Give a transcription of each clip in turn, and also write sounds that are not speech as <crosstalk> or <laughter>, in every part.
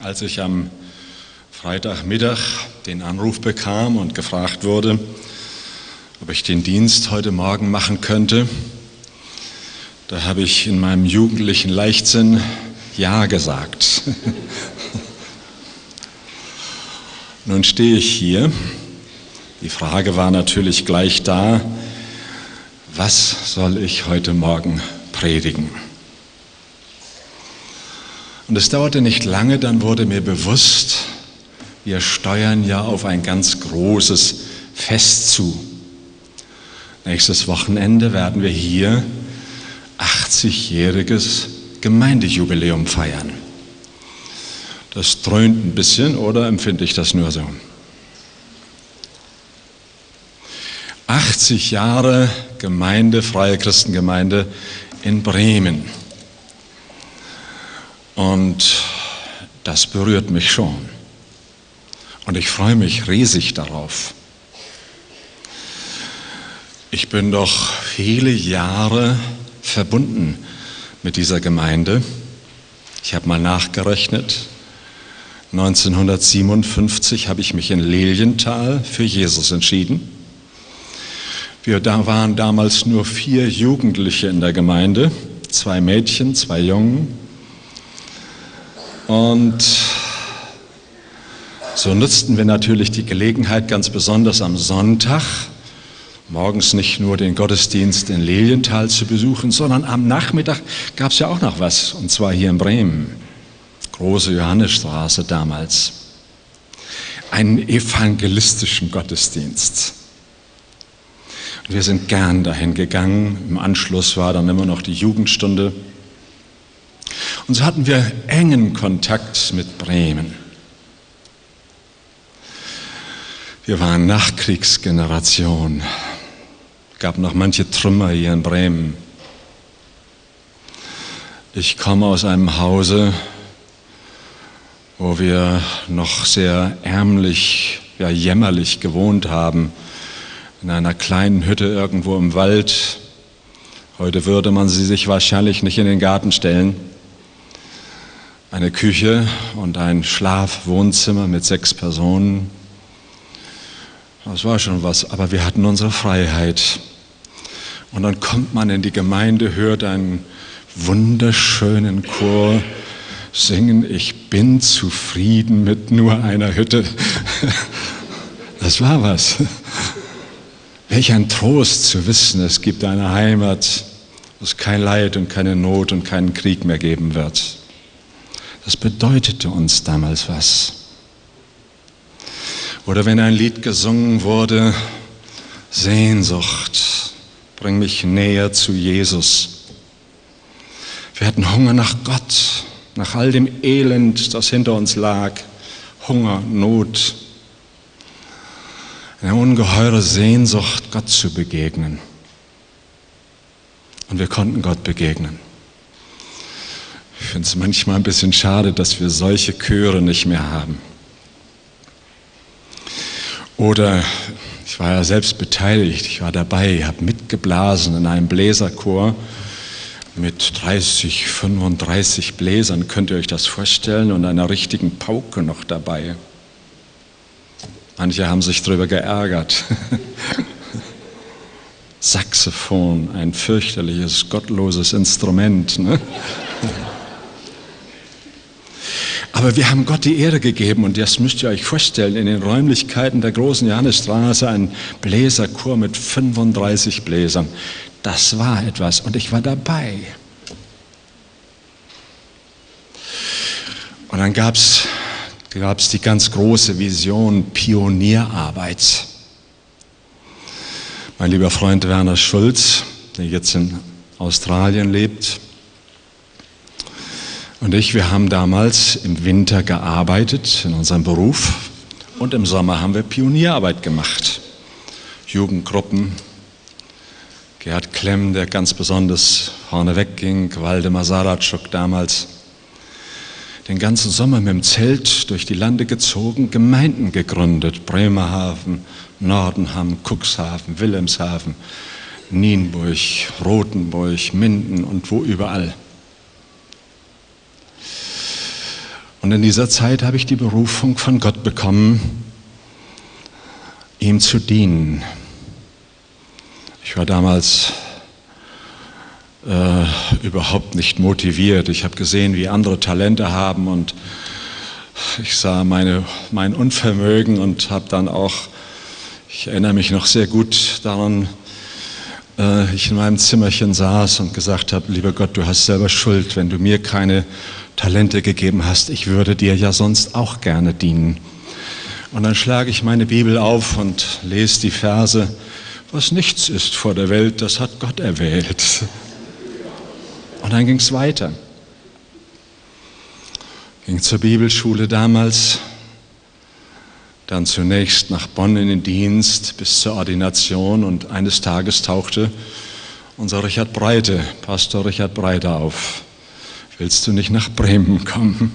als ich am Freitagmittag den Anruf bekam und gefragt wurde, ob ich den Dienst heute Morgen machen könnte, da habe ich in meinem jugendlichen Leichtsinn Ja gesagt. <laughs> Nun stehe ich hier. Die Frage war natürlich gleich da, was soll ich heute Morgen predigen? Und es dauerte nicht lange, dann wurde mir bewusst, wir steuern ja auf ein ganz großes Fest zu. Nächstes Wochenende werden wir hier 80-jähriges Gemeindejubiläum feiern. Das dröhnt ein bisschen oder empfinde ich das nur so? 80 Jahre Gemeinde, freie Christengemeinde in Bremen. Und das berührt mich schon. Und ich freue mich riesig darauf. Ich bin doch viele Jahre verbunden mit dieser Gemeinde. Ich habe mal nachgerechnet. 1957 habe ich mich in Lilienthal für Jesus entschieden. Wir da waren damals nur vier Jugendliche in der Gemeinde, zwei Mädchen, zwei Jungen. Und so nutzten wir natürlich die Gelegenheit ganz besonders am Sonntag, morgens nicht nur den Gottesdienst in Lilienthal zu besuchen, sondern am Nachmittag gab es ja auch noch was, und zwar hier in Bremen, große Johannesstraße damals, einen evangelistischen Gottesdienst. Und wir sind gern dahin gegangen. Im Anschluss war dann immer noch die Jugendstunde. Und so hatten wir engen Kontakt mit Bremen. Wir waren Nachkriegsgeneration. Es gab noch manche Trümmer hier in Bremen. Ich komme aus einem Hause, wo wir noch sehr ärmlich, ja jämmerlich gewohnt haben, in einer kleinen Hütte irgendwo im Wald. Heute würde man sie sich wahrscheinlich nicht in den Garten stellen eine Küche und ein Schlafwohnzimmer mit sechs Personen. Das war schon was, aber wir hatten unsere Freiheit. Und dann kommt man in die Gemeinde, hört einen wunderschönen Chor singen, ich bin zufrieden mit nur einer Hütte. <laughs> Das war was. Welch ein Trost zu wissen, es gibt eine Heimat, wo es kein Leid und keine Not und keinen Krieg mehr geben wird. Das bedeutete uns damals was. Oder wenn ein Lied gesungen wurde, Sehnsucht, bring mich näher zu Jesus. Wir hatten Hunger nach Gott, nach all dem Elend, das hinter uns lag. Hunger, Not, eine ungeheure Sehnsucht, Gott zu begegnen. Und wir konnten Gott begegnen. Ich finde es manchmal ein bisschen schade, dass wir solche Chöre nicht mehr haben. Oder ich war ja selbst beteiligt, ich war dabei, habe mitgeblasen in einem Bläserchor mit 30, 35 Bläsern, könnt ihr euch das vorstellen, und einer richtigen Pauke noch dabei. Manche haben sich darüber geärgert. <laughs> Saxophon, ein fürchterliches, gottloses Instrument. Ne? Aber wir haben Gott die Ehre gegeben und das müsst ihr euch vorstellen, in den Räumlichkeiten der großen Johannesstraße ein Bläserchor mit 35 Bläsern. Das war etwas und ich war dabei. Und dann gab es gab's die ganz große Vision Pionierarbeit. Mein lieber Freund Werner Schulz, der jetzt in Australien lebt, und ich, wir haben damals im Winter gearbeitet in unserem Beruf und im Sommer haben wir Pionierarbeit gemacht. Jugendgruppen, Gerhard Klemm, der ganz besonders vorne wegging, Waldemar Saratschuk damals. Den ganzen Sommer mit dem Zelt durch die Lande gezogen, Gemeinden gegründet, Bremerhaven, Nordenham, Cuxhaven, Wilhelmshaven, Nienburg, Rothenburg, Minden und wo überall. Und in dieser Zeit habe ich die Berufung von Gott bekommen, ihm zu dienen. Ich war damals äh, überhaupt nicht motiviert. Ich habe gesehen, wie andere Talente haben und ich sah meine, mein Unvermögen und habe dann auch, ich erinnere mich noch sehr gut daran, äh, ich in meinem Zimmerchen saß und gesagt habe, lieber Gott, du hast selber Schuld, wenn du mir keine Talente gegeben hast. Ich würde dir ja sonst auch gerne dienen. Und dann schlage ich meine Bibel auf und lese die Verse, was nichts ist vor der Welt, das hat Gott erwählt. Und dann ging es weiter. Ging zur Bibelschule damals, dann zunächst nach Bonn in den Dienst bis zur Ordination und eines Tages tauchte unser Richard Breite, Pastor Richard Breite auf. Willst du nicht nach Bremen kommen?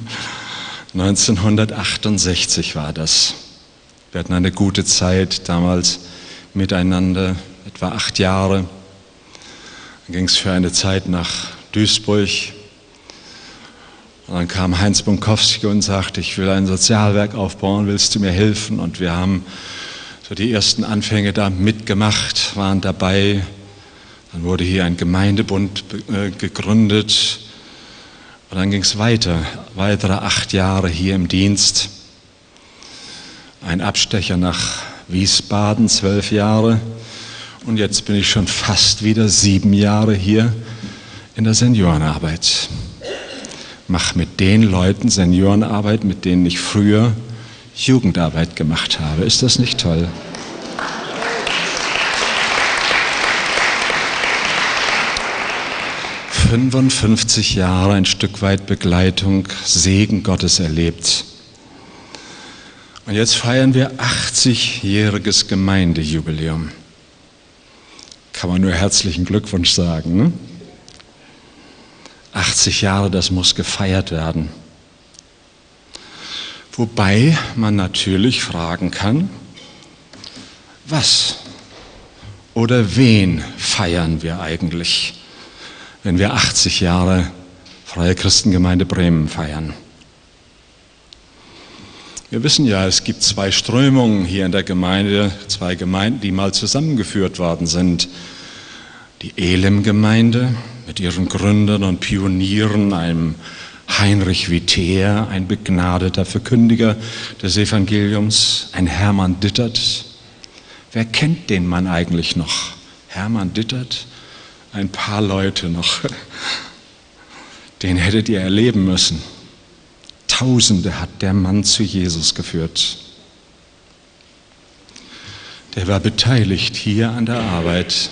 1968 war das. Wir hatten eine gute Zeit damals miteinander, etwa acht Jahre. Dann ging es für eine Zeit nach Duisburg. Und dann kam Heinz Bunkowski und sagte, ich will ein Sozialwerk aufbauen, willst du mir helfen? Und wir haben so die ersten Anfänge da mitgemacht, waren dabei. Dann wurde hier ein Gemeindebund äh, gegründet. Und dann ging es weiter, weitere acht Jahre hier im Dienst. Ein Abstecher nach Wiesbaden, zwölf Jahre. Und jetzt bin ich schon fast wieder sieben Jahre hier in der Seniorenarbeit. Mach mit den Leuten Seniorenarbeit, mit denen ich früher Jugendarbeit gemacht habe. Ist das nicht toll? »55 Jahre ein Stück weit Begleitung, Segen Gottes erlebt. Und jetzt feiern wir 80-jähriges Gemeindejubiläum. Kann man nur herzlichen Glückwunsch sagen. Ne? 80 Jahre, das muss gefeiert werden. Wobei man natürlich fragen kann, was oder wen feiern wir eigentlich, wenn wir 80 Jahre Freie Christengemeinde Bremen feiern? Wir wissen ja, es gibt zwei Strömungen hier in der Gemeinde, zwei Gemeinden, die mal zusammengeführt worden sind. Die Elim-Gemeinde mit ihren Gründern und Pionieren, einem Heinrich Viter, ein begnadeter Verkündiger des Evangeliums, ein Hermann Dittert. Wer kennt den Mann eigentlich noch? Hermann Dittert? Ein paar Leute noch. Den hättet ihr erleben müssen. Tausende hat der Mann zu Jesus geführt. Der war beteiligt hier an der Arbeit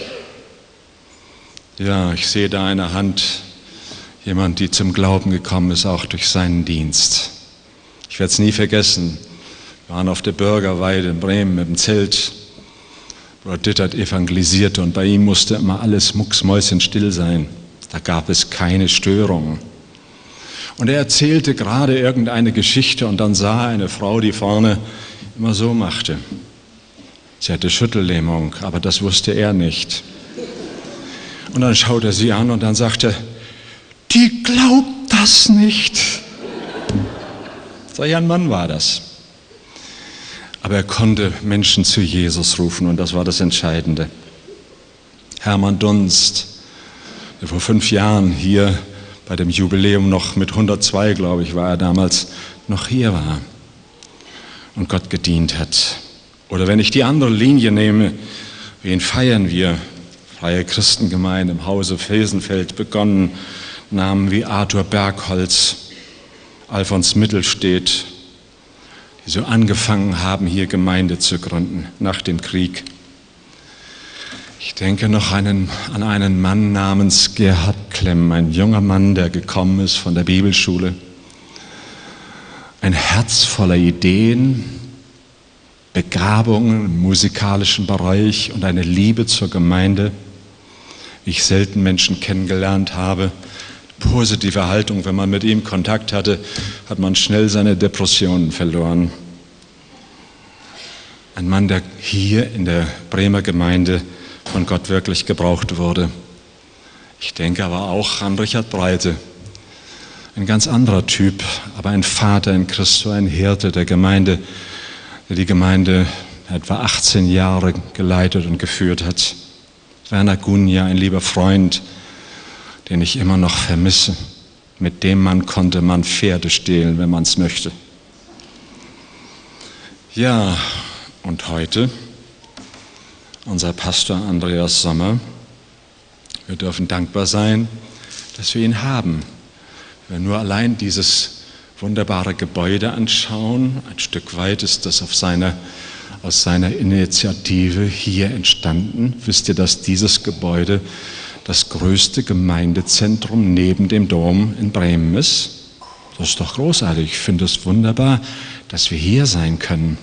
ja, ich sehe da eine Hand, jemand, die zum Glauben gekommen ist, auch durch seinen Dienst. Ich werde es nie vergessen. Wir waren auf der Bürgerweide in Bremen mit dem Zelt. Bruder Dittert evangelisierte und bei ihm musste immer alles mucksmäuschenstill sein. Da gab es keine Störungen. Und er erzählte gerade irgendeine Geschichte und dann sah er eine Frau, die vorne immer so machte. Sie hatte Schüttellähmung, aber das wusste er nicht. Und dann schaut er sie an und dann sagt er, die glaubt das nicht. Solch ein Mann war das. Aber er konnte Menschen zu Jesus rufen und das war das Entscheidende. Hermann Dunst, der vor fünf Jahren hier bei dem Jubiläum noch mit 102, glaube ich, war er damals, noch hier war und Gott gedient hat. Oder wenn ich die andere Linie nehme, wen feiern wir? Freie Christengemeinde im Hause Felsenfeld begonnen, Namen wie Arthur Bergholz, Alfons Mittelstedt, so angefangen haben, hier Gemeinde zu gründen nach dem Krieg. Ich denke noch einen, an einen Mann namens Gerhard Klemm, ein junger Mann, der gekommen ist von der Bibelschule. Ein Herz voller Ideen, Begabungen im musikalischen Bereich und eine Liebe zur Gemeinde wie ich selten Menschen kennengelernt habe. Positive Haltung, wenn man mit ihm Kontakt hatte, hat man schnell seine Depressionen verloren. Ein Mann, der hier in der Bremer Gemeinde von Gott wirklich gebraucht wurde. Ich denke aber auch an Richard Breite, ein ganz anderer Typ, aber ein Vater in Christus, ein Hirte der Gemeinde, der die Gemeinde etwa 18 Jahre geleitet und geführt hat. Werner Gunja, ein lieber Freund, den ich immer noch vermisse. Mit dem Mann konnte man Pferde stehlen, wenn man es möchte. Ja, und heute unser Pastor Andreas Sommer. Wir dürfen dankbar sein, dass wir ihn haben. Wenn wir nur allein dieses wunderbare Gebäude anschauen, ein Stück weit ist das auf seiner, aus seiner Initiative hier entstanden. Wisst ihr, dass dieses Gebäude das größte Gemeindezentrum neben dem Dom in Bremen ist? Das ist doch großartig. Ich finde es wunderbar, dass wir hier sein können.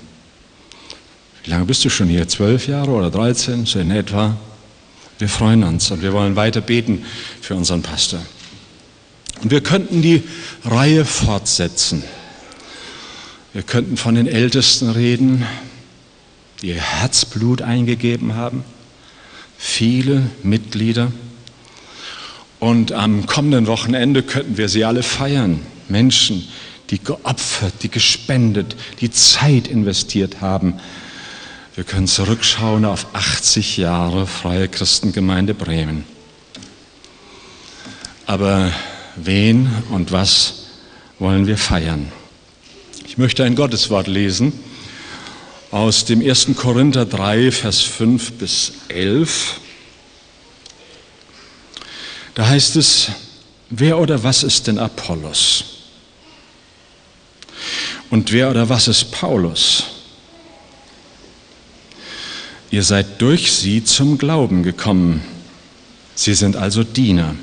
Wie lange bist du schon hier? Zwölf Jahre oder dreizehn, so in etwa? Wir freuen uns und wir wollen weiter beten für unseren Pastor. Und wir könnten die Reihe fortsetzen. Wir könnten von den Ältesten reden, die ihr Herzblut eingegeben haben, viele Mitglieder. Und am kommenden Wochenende könnten wir sie alle feiern. Menschen, die geopfert, die gespendet, die Zeit investiert haben. Wir können zurückschauen auf 80 Jahre Freie Christengemeinde Bremen. Aber wen und was wollen wir feiern? Ich möchte ein Gotteswort lesen aus dem 1. Korinther 3, Vers 5 bis 11. Da heißt es, wer oder was ist denn Apollos? Und wer oder was ist Paulus? Ihr seid durch sie zum Glauben gekommen. Sie sind also Diener.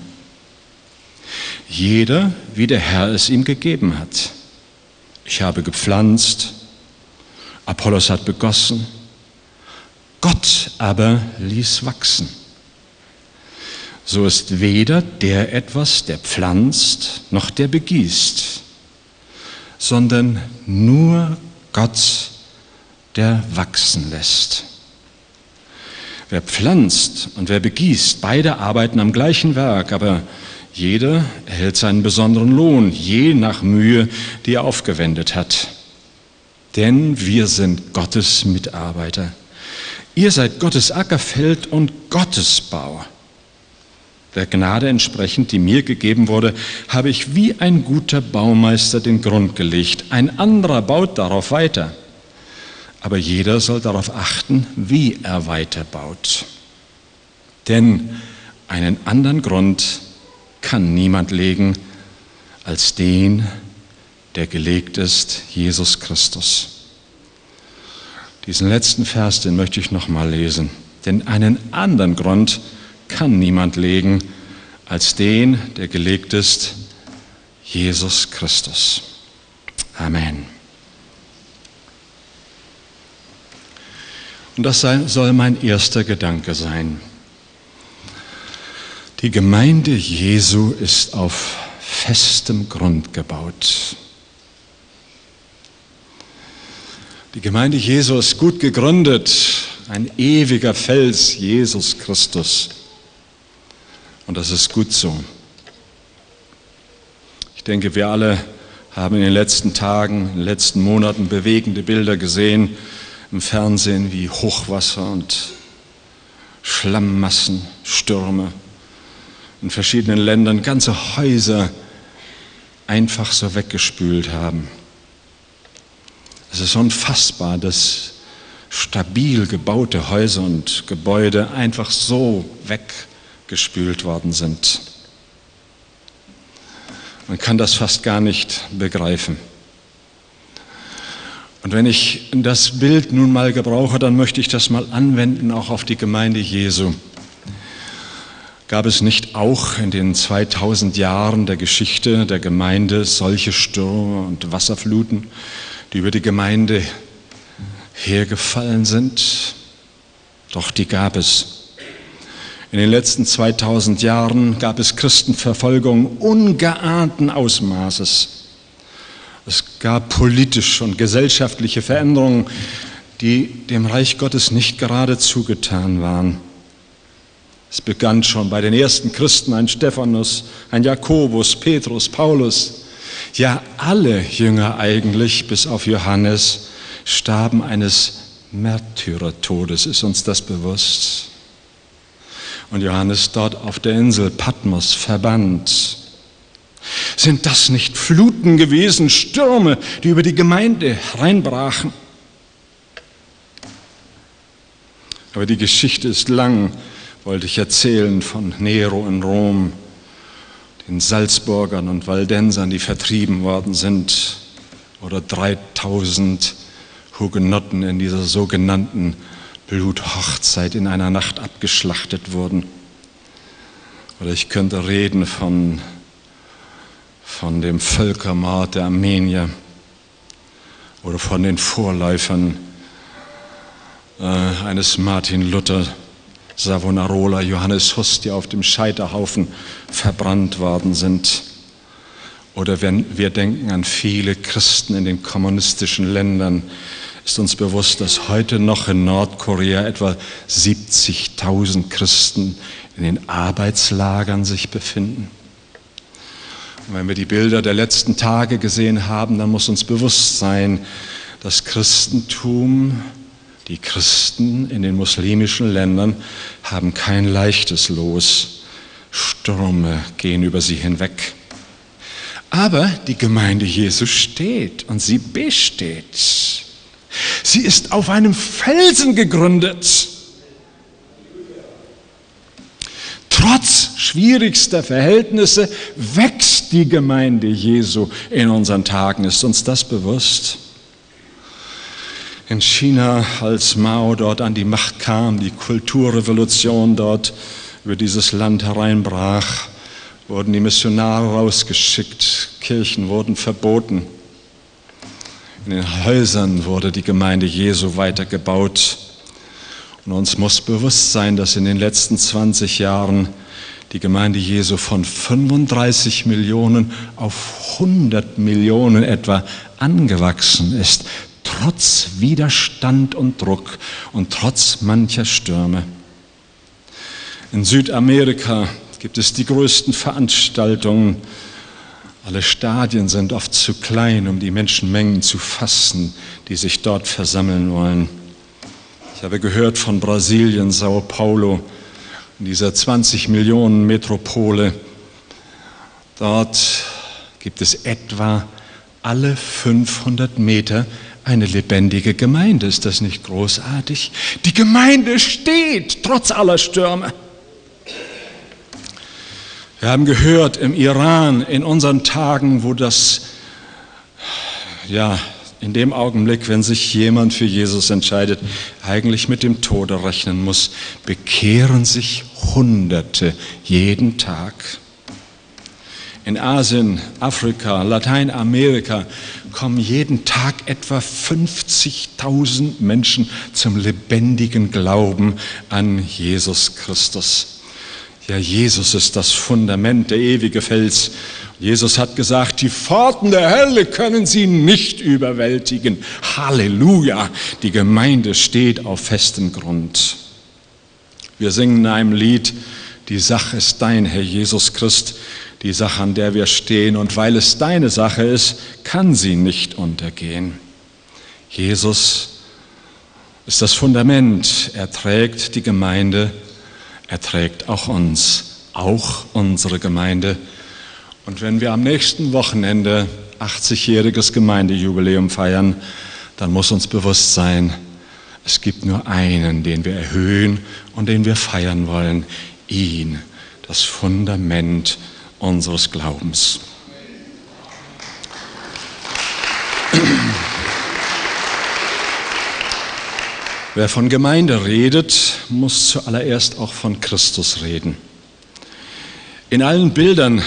Jeder, wie der Herr es ihm gegeben hat. Ich habe gepflanzt, Apollos hat begossen, Gott aber ließ wachsen. So ist weder der etwas, der pflanzt, noch der begießt, sondern nur Gott, der wachsen lässt. Wer pflanzt und wer begießt, beide arbeiten am gleichen Werk, aber jeder erhält seinen besonderen Lohn, je nach Mühe, die er aufgewendet hat. Denn wir sind Gottes Mitarbeiter. Ihr seid Gottes Ackerfeld und Gottes Bau. Der Gnade entsprechend, die mir gegeben wurde, habe ich wie ein guter Baumeister den Grund gelegt. Ein anderer baut darauf weiter. Aber jeder soll darauf achten, wie er weiterbaut. Denn einen anderen Grund kann niemand legen als den, der gelegt ist, Jesus Christus. Diesen letzten Vers, den möchte ich nochmal lesen. Denn einen anderen Grund kann niemand legen als den, der gelegt ist, Jesus Christus. Amen. Und das soll mein erster Gedanke sein. Die Gemeinde Jesu ist auf festem Grund gebaut. Die Gemeinde Jesu ist gut gegründet, ein ewiger Fels, Jesus Christus. Und das ist gut so. Ich denke, wir alle haben in den letzten Tagen, in den letzten Monaten bewegende Bilder gesehen im Fernsehen wie Hochwasser und Schlammmassen, Stürme in verschiedenen Ländern ganze Häuser einfach so weggespült haben. Es ist unfassbar, dass stabil gebaute Häuser und Gebäude einfach so weggespült worden sind. Man kann das fast gar nicht begreifen. Und wenn ich das Bild nun mal gebrauche, dann möchte ich das mal anwenden auch auf die Gemeinde Jesu. Gab es nicht auch in den 2000 Jahren der Geschichte der Gemeinde solche Stürme und Wasserfluten, die über die Gemeinde hergefallen sind? Doch die gab es. In den letzten 2000 Jahren gab es Christenverfolgung ungeahnten Ausmaßes. Es gab politische und gesellschaftliche Veränderungen, die dem Reich Gottes nicht gerade zugetan waren. Es begann schon bei den ersten Christen, ein Stephanus, ein Jakobus, Petrus, Paulus. Ja, alle Jünger eigentlich, bis auf Johannes, starben eines Märtyrertodes. Ist uns das bewusst? Und Johannes dort auf der Insel Patmos verbannt. Sind das nicht Fluten gewesen, Stürme, die über die Gemeinde hereinbrachen? Aber die Geschichte ist lang, wollte ich erzählen von Nero in Rom, den Salzburgern und Waldensern, die vertrieben worden sind, oder 3000 Hugenotten in dieser sogenannten Bluthochzeit in einer Nacht abgeschlachtet wurden. Oder ich könnte reden von, von dem Völkermord der Armenier oder von den Vorläufern äh, eines Martin Luther, Savonarola, Johannes Hus, die auf dem Scheiterhaufen verbrannt worden sind. Oder wenn wir denken an viele Christen in den kommunistischen Ländern, ist uns bewusst, dass heute noch in Nordkorea etwa 70.000 Christen in den Arbeitslagern sich befinden. Und wenn wir die Bilder der letzten Tage gesehen haben, dann muss uns bewusst sein, dass Christentum, die Christen in den muslimischen Ländern haben kein leichtes Los. Stürme gehen über sie hinweg. Aber die Gemeinde Jesu steht und sie besteht. Sie ist auf einem Felsen gegründet. Trotz schwierigster Verhältnisse wächst die Gemeinde Jesu in unseren Tagen. Ist uns das bewusst? In China, als Mao dort an die Macht kam, die Kulturrevolution dort über dieses Land hereinbrach, wurden die Missionare rausgeschickt, Kirchen wurden verboten. In den Häusern wurde die Gemeinde Jesu weitergebaut. Und uns muss bewusst sein, dass in den letzten 20 Jahren die Gemeinde Jesu von 35 Millionen auf 100 Millionen etwa angewachsen ist, trotz Widerstand und Druck und trotz mancher Stürme. In Südamerika gibt es die größten Veranstaltungen alle Stadien sind oft zu klein, um die Menschenmengen zu fassen, die sich dort versammeln wollen. Ich habe gehört von Brasilien, Sao Paulo, dieser 20 Millionen Metropole. Dort gibt es etwa alle 500 Meter eine lebendige Gemeinde. Ist das nicht großartig? Die Gemeinde steht trotz aller Stürme. Wir haben gehört im Iran in unseren Tagen, wo das, ja, in dem Augenblick, wenn sich jemand für Jesus entscheidet, eigentlich mit dem Tode rechnen muss, bekehren sich Hunderte jeden Tag. In Asien, Afrika, Lateinamerika kommen jeden Tag etwa 50.000 Menschen zum lebendigen Glauben an Jesus Christus. Ja, Jesus ist das Fundament, der ewige Fels. Jesus hat gesagt, die Pforten der Hölle können sie nicht überwältigen. Halleluja, die Gemeinde steht auf festem Grund. Wir singen in einem Lied, die Sache ist dein, Herr Jesus Christ, die Sache, an der wir stehen. Und weil es deine Sache ist, kann sie nicht untergehen. Jesus ist das Fundament. Er trägt die Gemeinde er trägt auch uns, auch unsere Gemeinde. Und wenn wir am nächsten Wochenende 80-jähriges Gemeindejubiläum feiern, dann muss uns bewusst sein, es gibt nur einen, den wir erhöhen und den wir feiern wollen, ihn, das Fundament unseres Glaubens. Wer von Gemeinde redet, muss zuallererst auch von Christus reden. In allen Bildern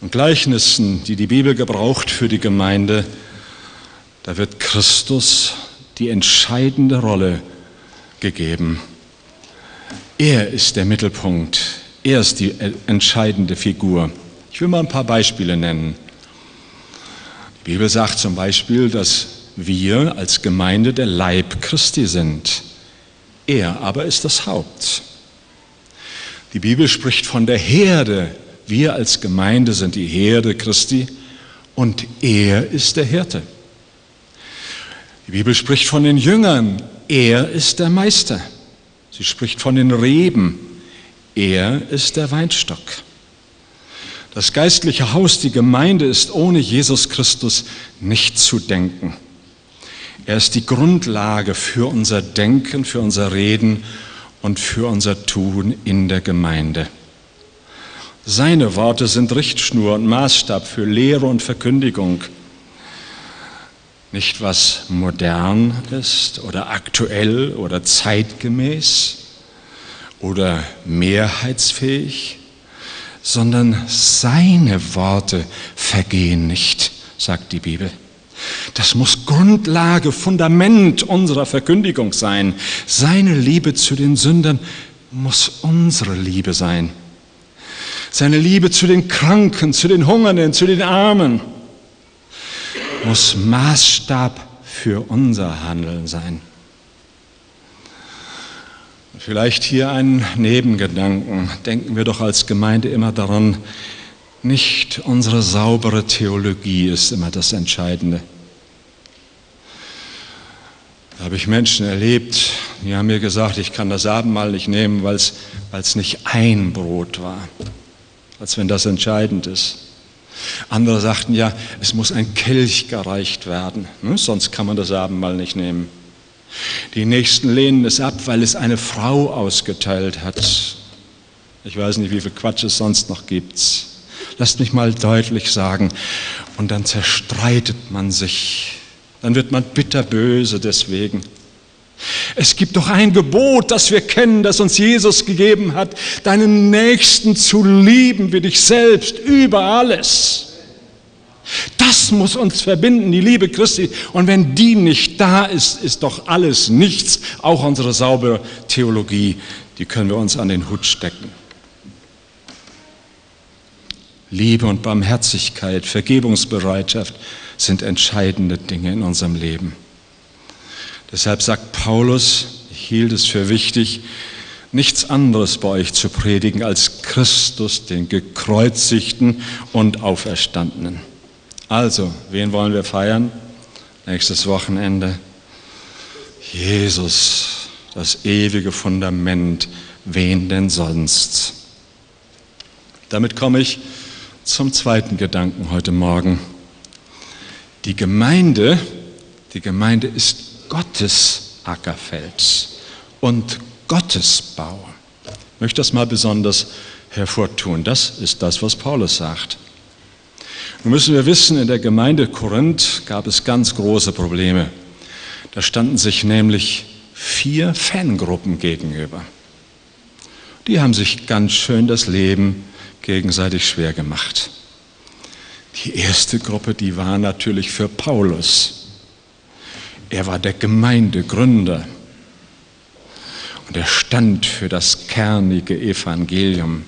und Gleichnissen, die die Bibel gebraucht für die Gemeinde, da wird Christus die entscheidende Rolle gegeben. Er ist der Mittelpunkt, er ist die entscheidende Figur. Ich will mal ein paar Beispiele nennen. Die Bibel sagt zum Beispiel, dass wir als Gemeinde der Leib Christi sind. Er aber ist das Haupt. Die Bibel spricht von der Herde. Wir als Gemeinde sind die Herde Christi und er ist der Hirte. Die Bibel spricht von den Jüngern. Er ist der Meister. Sie spricht von den Reben. Er ist der Weinstock. Das geistliche Haus, die Gemeinde ist ohne Jesus Christus nicht zu denken. Er ist die Grundlage für unser Denken, für unser Reden und für unser Tun in der Gemeinde. Seine Worte sind Richtschnur und Maßstab für Lehre und Verkündigung. Nicht was modern ist oder aktuell oder zeitgemäß oder mehrheitsfähig, sondern seine Worte vergehen nicht, sagt die Bibel. Das muss Grundlage, Fundament unserer Verkündigung sein. Seine Liebe zu den Sündern muss unsere Liebe sein. Seine Liebe zu den Kranken, zu den Hungernden, zu den Armen muss Maßstab für unser Handeln sein. Vielleicht hier ein Nebengedanken. Denken wir doch als Gemeinde immer daran, nicht unsere saubere Theologie ist immer das Entscheidende. Da habe ich Menschen erlebt, die haben mir gesagt, ich kann das Abendmahl nicht nehmen, weil es nicht ein Brot war, als wenn das entscheidend ist. Andere sagten ja, es muss ein Kelch gereicht werden, ne? sonst kann man das Abendmahl nicht nehmen. Die Nächsten lehnen es ab, weil es eine Frau ausgeteilt hat. Ich weiß nicht, wie viel Quatsch es sonst noch gibt. Lasst mich mal deutlich sagen. Und dann zerstreitet man sich. Dann wird man bitterböse deswegen. Es gibt doch ein Gebot, das wir kennen, das uns Jesus gegeben hat, deinen Nächsten zu lieben wie dich selbst über alles. Das muss uns verbinden, die Liebe Christi. Und wenn die nicht da ist, ist doch alles nichts. Auch unsere saubere Theologie, die können wir uns an den Hut stecken. Liebe und Barmherzigkeit, Vergebungsbereitschaft sind entscheidende Dinge in unserem Leben. Deshalb sagt Paulus, ich hielt es für wichtig, nichts anderes bei euch zu predigen als Christus, den gekreuzigten und auferstandenen. Also, wen wollen wir feiern? Nächstes Wochenende. Jesus, das ewige Fundament. Wen denn sonst? Damit komme ich zum zweiten Gedanken heute Morgen. Die Gemeinde, die Gemeinde ist Gottes Ackerfeld und Gottes Bau. Ich möchte das mal besonders hervortun. Das ist das, was Paulus sagt. Nun müssen wir wissen, in der Gemeinde Korinth gab es ganz große Probleme. Da standen sich nämlich vier Fangruppen gegenüber. Die haben sich ganz schön das Leben gegenseitig schwer gemacht. Die erste Gruppe, die war natürlich für Paulus. Er war der Gemeindegründer und er stand für das kernige Evangelium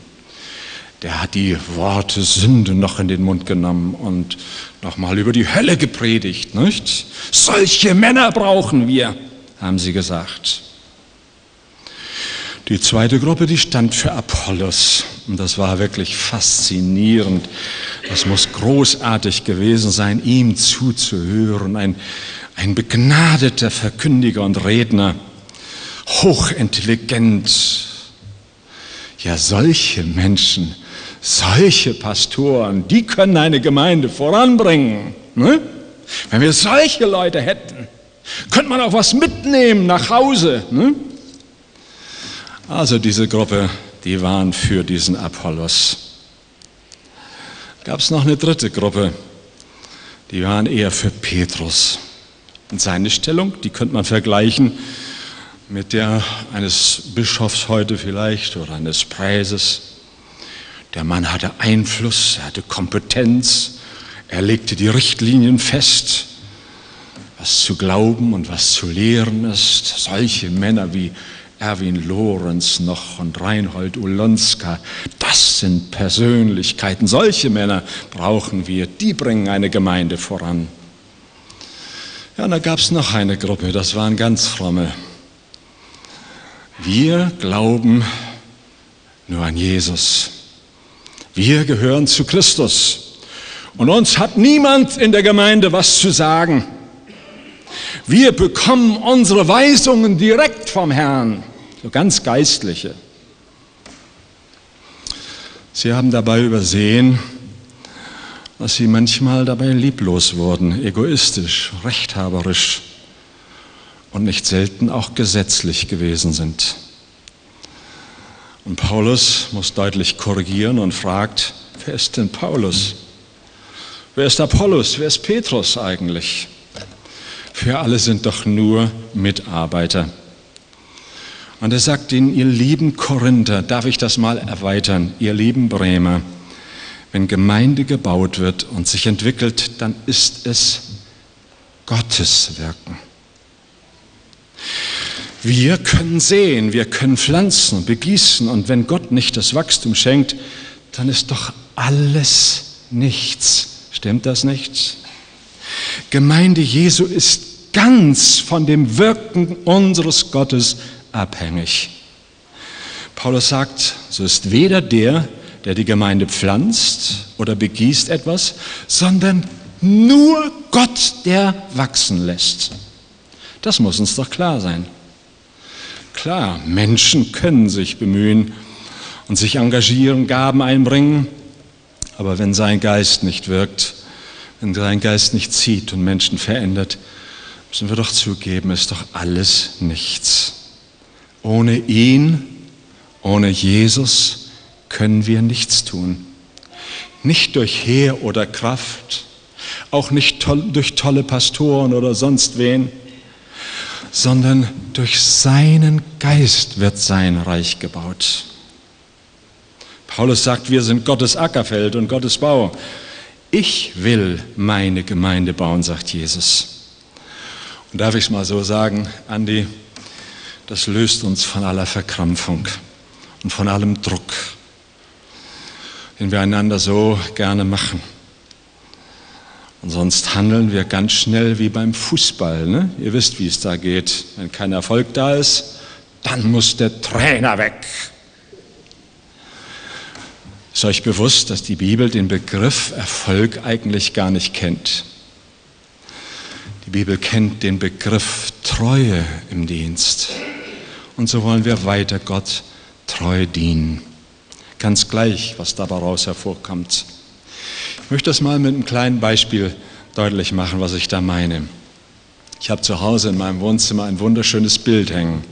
der hat die Worte Sünde noch in den Mund genommen und nochmal über die Hölle gepredigt. Nicht? Solche Männer brauchen wir, haben sie gesagt. Die zweite Gruppe, die stand für Apollos. Und das war wirklich faszinierend. Das muss großartig gewesen sein, ihm zuzuhören. Ein, ein begnadeter Verkündiger und Redner, hochintelligent. Ja, solche Menschen solche Pastoren, die können eine Gemeinde voranbringen. Ne? Wenn wir solche Leute hätten, könnte man auch was mitnehmen nach Hause. Ne? Also diese Gruppe, die waren für diesen Apollos. Gab es noch eine dritte Gruppe, die waren eher für Petrus. Und seine Stellung, die könnte man vergleichen mit der eines Bischofs heute vielleicht oder eines Preises. Der Mann hatte Einfluss, er hatte Kompetenz, er legte die Richtlinien fest, was zu glauben und was zu lehren ist. Solche Männer wie Erwin Lorenz noch und Reinhold Ulonska, das sind Persönlichkeiten. Solche Männer brauchen wir, die bringen eine Gemeinde voran. Ja, und da gab es noch eine Gruppe, das waren ganz fromme. Wir glauben nur an Jesus. Wir gehören zu Christus. Und uns hat niemand in der Gemeinde was zu sagen. Wir bekommen unsere Weisungen direkt vom Herrn, so ganz geistliche. Sie haben dabei übersehen, dass sie manchmal dabei lieblos wurden, egoistisch, rechthaberisch und nicht selten auch gesetzlich gewesen sind. Und Paulus muss deutlich korrigieren und fragt, wer ist denn Paulus? Wer ist Apollos? Wer ist Petrus eigentlich? Wir alle sind doch nur Mitarbeiter. Und er sagt ihnen, ihr lieben Korinther, darf ich das mal erweitern, ihr lieben Bremer, wenn Gemeinde gebaut wird und sich entwickelt, dann ist es Gottes Wirken. Wir können sehen, wir können pflanzen, begießen und wenn Gott nicht das Wachstum schenkt, dann ist doch alles nichts. Stimmt das nicht? Gemeinde Jesu ist ganz von dem Wirken unseres Gottes abhängig. Paulus sagt, so ist weder der, der die Gemeinde pflanzt oder begießt etwas, sondern nur Gott, der wachsen lässt. Das muss uns doch klar sein. Klar, Menschen können sich bemühen und sich engagieren, Gaben einbringen, aber wenn sein Geist nicht wirkt, wenn sein Geist nicht zieht und Menschen verändert, müssen wir doch zugeben, ist doch alles nichts. Ohne ihn, ohne Jesus können wir nichts tun. Nicht durch Heer oder Kraft, auch nicht durch tolle Pastoren oder sonst wen, sondern durch seinen Geist wird sein Reich gebaut. Paulus sagt, wir sind Gottes Ackerfeld und Gottes Bau. Ich will meine Gemeinde bauen, sagt Jesus. Und darf ich es mal so sagen, Andi, das löst uns von aller Verkrampfung und von allem Druck, den wir einander so gerne machen. Und sonst handeln wir ganz schnell wie beim Fußball. Ne? Ihr wisst, wie es da geht. Wenn kein Erfolg da ist, dann muss der Trainer weg. Ist euch bewusst, dass die Bibel den Begriff Erfolg eigentlich gar nicht kennt? Die Bibel kennt den Begriff Treue im Dienst. Und so wollen wir weiter Gott treu dienen. Ganz gleich, was dabei raus hervorkommt. Ich möchte das mal mit einem kleinen Beispiel deutlich machen, was ich da meine. Ich habe zu Hause in meinem Wohnzimmer ein wunderschönes Bild hängen.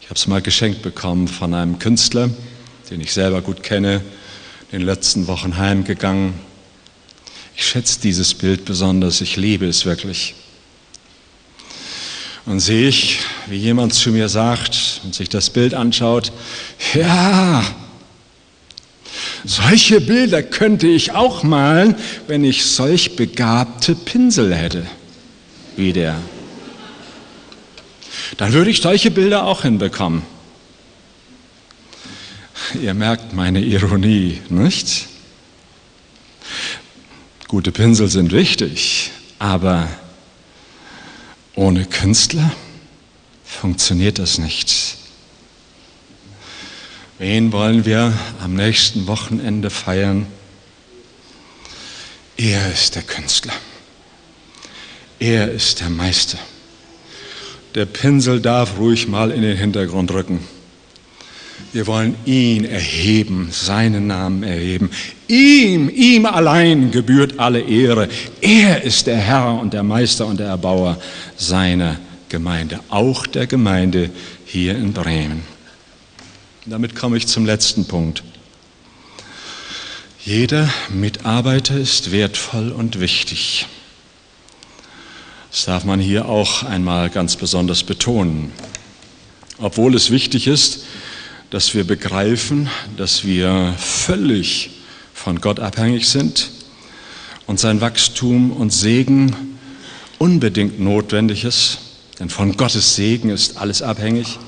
Ich habe es mal geschenkt bekommen von einem Künstler, den ich selber gut kenne, in den letzten Wochen heimgegangen. Ich schätze dieses Bild besonders, ich liebe es wirklich. Und sehe ich, wie jemand zu mir sagt und sich das Bild anschaut, ja, solche Bilder könnte ich auch malen, wenn ich solch begabte Pinsel hätte wie der. Dann würde ich solche Bilder auch hinbekommen. Ihr merkt meine Ironie, nicht? Gute Pinsel sind wichtig, aber ohne Künstler funktioniert das nicht. Wen wollen wir am nächsten Wochenende feiern? Er ist der Künstler. Er ist der Meister. Der Pinsel darf ruhig mal in den Hintergrund rücken. Wir wollen ihn erheben, seinen Namen erheben. Ihm, ihm allein gebührt alle Ehre. Er ist der Herr und der Meister und der Erbauer seiner Gemeinde, auch der Gemeinde hier in Bremen. Damit komme ich zum letzten Punkt. Jeder Mitarbeiter ist wertvoll und wichtig. Das darf man hier auch einmal ganz besonders betonen. Obwohl es wichtig ist, dass wir begreifen, dass wir völlig von Gott abhängig sind und sein Wachstum und Segen unbedingt notwendig ist, denn von Gottes Segen ist alles abhängig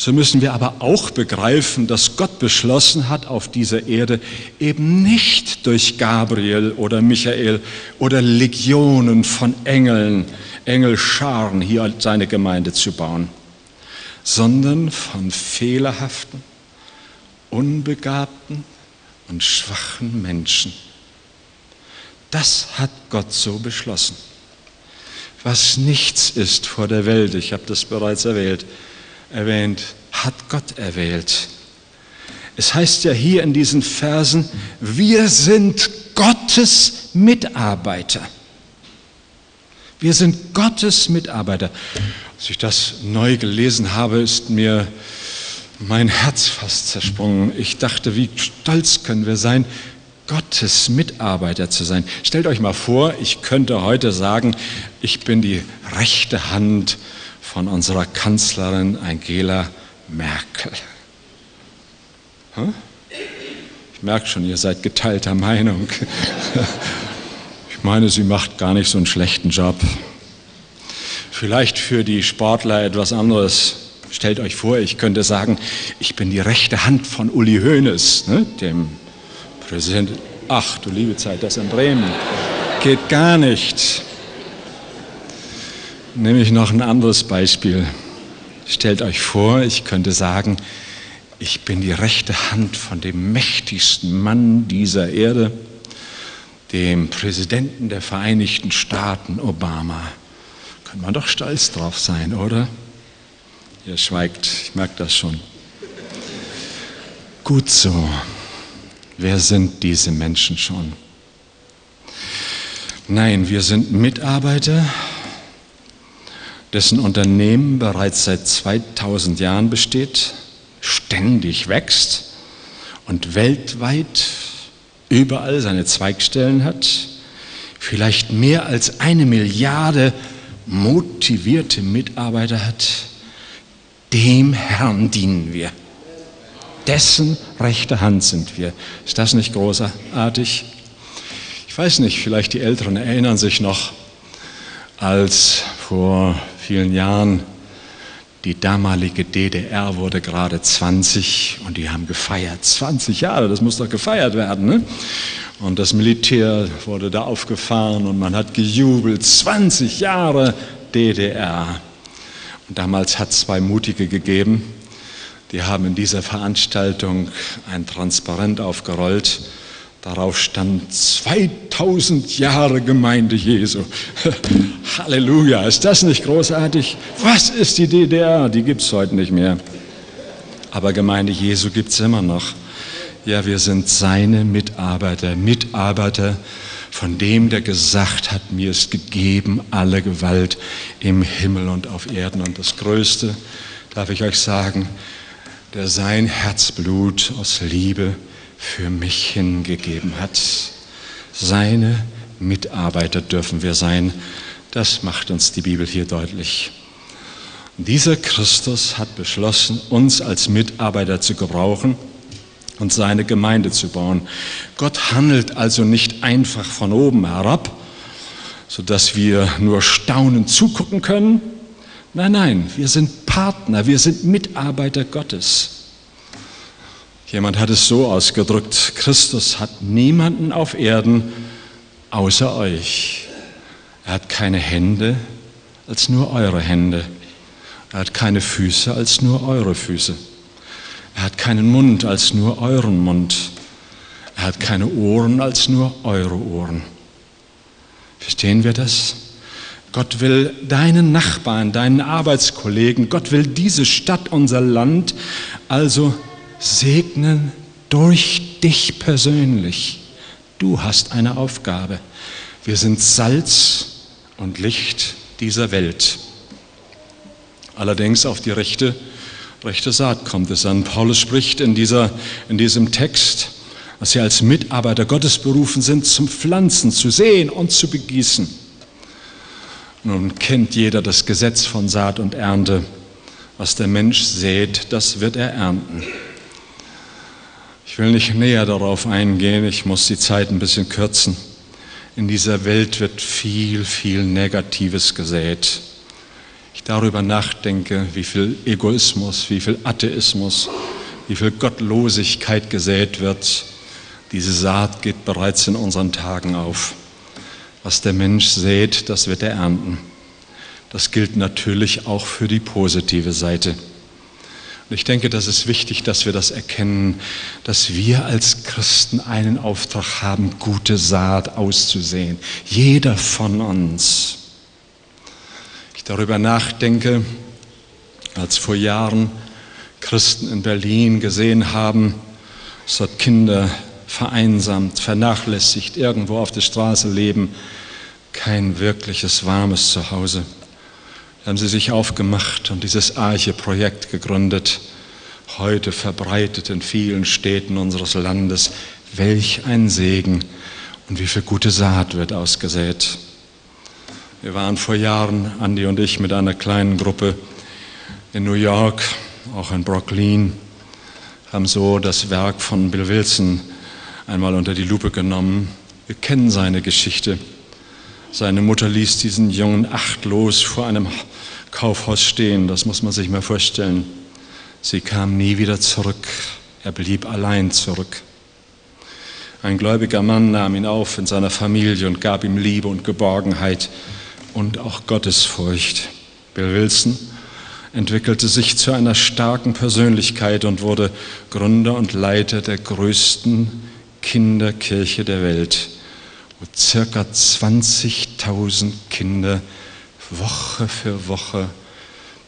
so müssen wir aber auch begreifen, dass Gott beschlossen hat, auf dieser Erde eben nicht durch Gabriel oder Michael oder Legionen von Engeln, Engelscharen hier seine Gemeinde zu bauen, sondern von fehlerhaften unbegabten und schwachen Menschen. Das hat Gott so beschlossen. Was nichts ist vor der Welt, ich habe das bereits erwähnt, erwähnt, hat Gott erwählt. Es heißt ja hier in diesen Versen, wir sind Gottes Mitarbeiter. Wir sind Gottes Mitarbeiter. Als ich das neu gelesen habe, ist mir mein Herz fast zersprungen. Ich dachte, wie stolz können wir sein, Gottes Mitarbeiter zu sein. Stellt euch mal vor, ich könnte heute sagen, ich bin die rechte Hand von unserer Kanzlerin Angela Merkel. Ich merke schon, ihr seid geteilter Meinung. <laughs> Ich meine, sie macht gar nicht so einen schlechten Job. Vielleicht für die Sportler etwas anderes. Stellt euch vor, ich könnte sagen, ich bin die rechte Hand von Uli Hoeneß, ne, dem Präsidenten. Ach, du liebe Zeit, das in Bremen. Geht gar nicht. Nehme ich noch ein anderes Beispiel. Stellt euch vor, ich könnte sagen, ich bin die rechte Hand von dem mächtigsten Mann dieser Erde, dem Präsidenten der Vereinigten Staaten, Obama. Kann man doch stolz drauf sein, oder? Ihr schweigt, ich merke das schon. Gut so. Wer sind diese Menschen schon? Nein, wir sind Mitarbeiter, dessen Unternehmen bereits seit 2000 Jahren besteht ständig wächst und weltweit überall seine Zweigstellen hat, vielleicht mehr als eine Milliarde motivierte Mitarbeiter hat, dem Herrn dienen wir. Dessen rechte Hand sind wir. Ist das nicht großartig? Ich weiß nicht, vielleicht die Älteren erinnern sich noch, als vor vielen Jahren die damalige DDR wurde gerade 20 und die haben gefeiert. 20 Jahre, das muss doch gefeiert werden. Ne? Und das Militär wurde da aufgefahren und man hat gejubelt. 20 Jahre DDR. Und damals hat es zwei Mutige gegeben, die haben in dieser Veranstaltung ein Transparent aufgerollt Darauf stand 2000 Jahre Gemeinde Jesu. <laughs> Halleluja, ist das nicht großartig? Was ist die DDR? Die gibt es heute nicht mehr. Aber Gemeinde Jesu gibt es immer noch. Ja, wir sind seine Mitarbeiter, Mitarbeiter von dem, der gesagt hat, mir ist gegeben alle Gewalt im Himmel und auf Erden. Und das Größte, darf ich euch sagen, der sein Herzblut aus Liebe für mich hingegeben hat. Seine Mitarbeiter dürfen wir sein. Das macht uns die Bibel hier deutlich. Dieser Christus hat beschlossen, uns als Mitarbeiter zu gebrauchen und seine Gemeinde zu bauen. Gott handelt also nicht einfach von oben herab, sodass wir nur staunend zugucken können. Nein, nein, wir sind Partner, wir sind Mitarbeiter Gottes. Jemand hat es so ausgedrückt, Christus hat niemanden auf Erden außer euch. Er hat keine Hände als nur eure Hände. Er hat keine Füße als nur eure Füße. Er hat keinen Mund als nur euren Mund. Er hat keine Ohren als nur eure Ohren. Verstehen wir das? Gott will deinen Nachbarn, deinen Arbeitskollegen, Gott will diese Stadt, unser Land also segnen durch dich persönlich. Du hast eine Aufgabe. Wir sind Salz und Licht dieser Welt. Allerdings auf die rechte, rechte Saat kommt es an. Paulus spricht in, dieser, in diesem Text, dass sie als Mitarbeiter Gottes berufen sind, zum Pflanzen, zu sehen und zu begießen. Nun kennt jeder das Gesetz von Saat und Ernte. Was der Mensch sät, das wird er ernten. Ich will nicht näher darauf eingehen, ich muss die Zeit ein bisschen kürzen. In dieser Welt wird viel, viel Negatives gesät. Ich darüber nachdenke, wie viel Egoismus, wie viel Atheismus, wie viel Gottlosigkeit gesät wird. Diese Saat geht bereits in unseren Tagen auf. Was der Mensch sät, das wird er ernten. Das gilt natürlich auch für die positive Seite. Und ich denke, das ist wichtig, dass wir das erkennen, dass wir als Christen einen Auftrag haben, gute Saat auszusehen. Jeder von uns. Ich darüber nachdenke, als vor Jahren Christen in Berlin gesehen haben, dass dort Kinder vereinsamt, vernachlässigt, irgendwo auf der Straße leben, kein wirkliches warmes Zuhause haben sie sich aufgemacht und dieses Arche-Projekt gegründet, heute verbreitet in vielen Städten unseres Landes. Welch ein Segen und wie viel gute Saat wird ausgesät. Wir waren vor Jahren, Andi und ich, mit einer kleinen Gruppe in New York, auch in Brooklyn, haben so das Werk von Bill Wilson einmal unter die Lupe genommen. Wir kennen seine Geschichte. Seine Mutter ließ diesen Jungen achtlos vor einem Kaufhaus stehen, das muss man sich mal vorstellen. Sie kam nie wieder zurück, er blieb allein zurück. Ein gläubiger Mann nahm ihn auf in seiner Familie und gab ihm Liebe und Geborgenheit und auch Gottesfurcht. Bill Wilson entwickelte sich zu einer starken Persönlichkeit und wurde Gründer und Leiter der größten Kinderkirche der Welt wo circa 20.000 Kinder Woche für Woche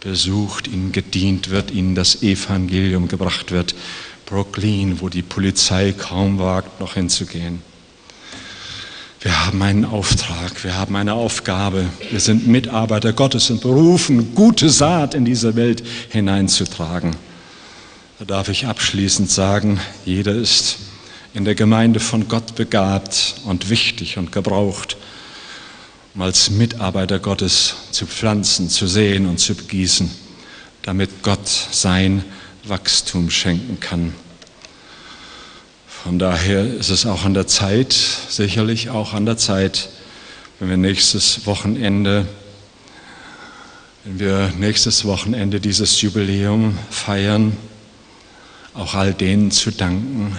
besucht, ihnen gedient wird, ihnen das Evangelium gebracht wird. Brooklyn, wo die Polizei kaum wagt, noch hinzugehen. Wir haben einen Auftrag, wir haben eine Aufgabe. Wir sind Mitarbeiter Gottes und berufen, gute Saat in diese Welt hineinzutragen. Da darf ich abschließend sagen, jeder ist in der Gemeinde von Gott begabt und wichtig und gebraucht, um als Mitarbeiter Gottes zu pflanzen, zu sehen und zu begießen, damit Gott sein Wachstum schenken kann. Von daher ist es auch an der Zeit, sicherlich auch an der Zeit, wenn wir nächstes Wochenende, wenn wir nächstes Wochenende dieses Jubiläum feiern, auch all denen zu danken,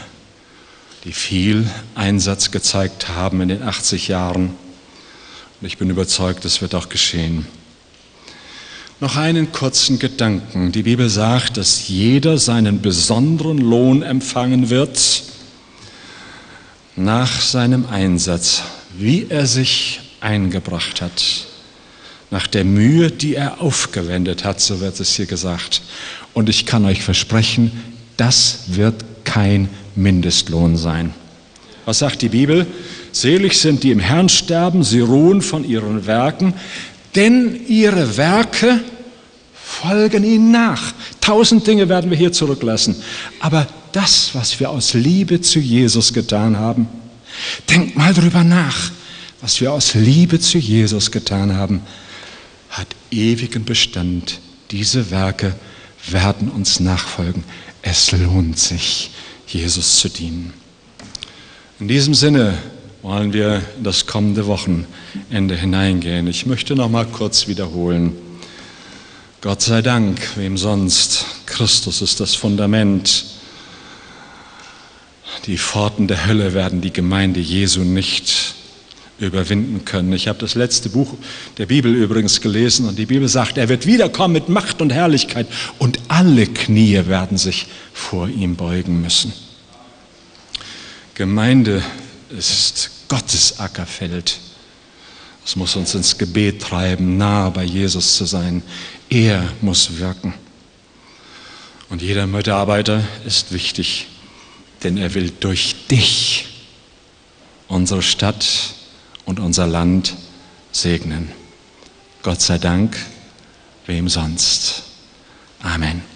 die viel Einsatz gezeigt haben in den 80 Jahren. Und ich bin überzeugt, es wird auch geschehen. Noch einen kurzen Gedanken. Die Bibel sagt, dass jeder seinen besonderen Lohn empfangen wird nach seinem Einsatz, wie er sich eingebracht hat, nach der Mühe, die er aufgewendet hat, so wird es hier gesagt. Und ich kann euch versprechen, das wird kein Mindestlohn sein. Was sagt die Bibel? Selig sind die im Herrn sterben, sie ruhen von ihren Werken, denn ihre Werke folgen ihnen nach. Tausend Dinge werden wir hier zurücklassen. Aber das, was wir aus Liebe zu Jesus getan haben, denkt mal drüber nach, was wir aus Liebe zu Jesus getan haben, hat ewigen Bestand. Diese Werke werden uns nachfolgen. Es lohnt sich. Jesus zu dienen. In diesem Sinne wollen wir in das kommende Wochenende hineingehen. Ich möchte noch mal kurz wiederholen. Gott sei Dank, wem sonst? Christus ist das Fundament. Die Pforten der Hölle werden die Gemeinde Jesu nicht überwinden können. Ich habe das letzte Buch der Bibel übrigens gelesen und die Bibel sagt, er wird wiederkommen mit Macht und Herrlichkeit und alle Knie werden sich vor ihm beugen müssen. Gemeinde ist Gottes Ackerfeld. Es muss uns ins Gebet treiben, nahe bei Jesus zu sein. Er muss wirken. Und jeder Mitarbeiter ist wichtig, denn er will durch dich unsere Stadt und unser Land segnen. Gott sei Dank, wem sonst. Amen.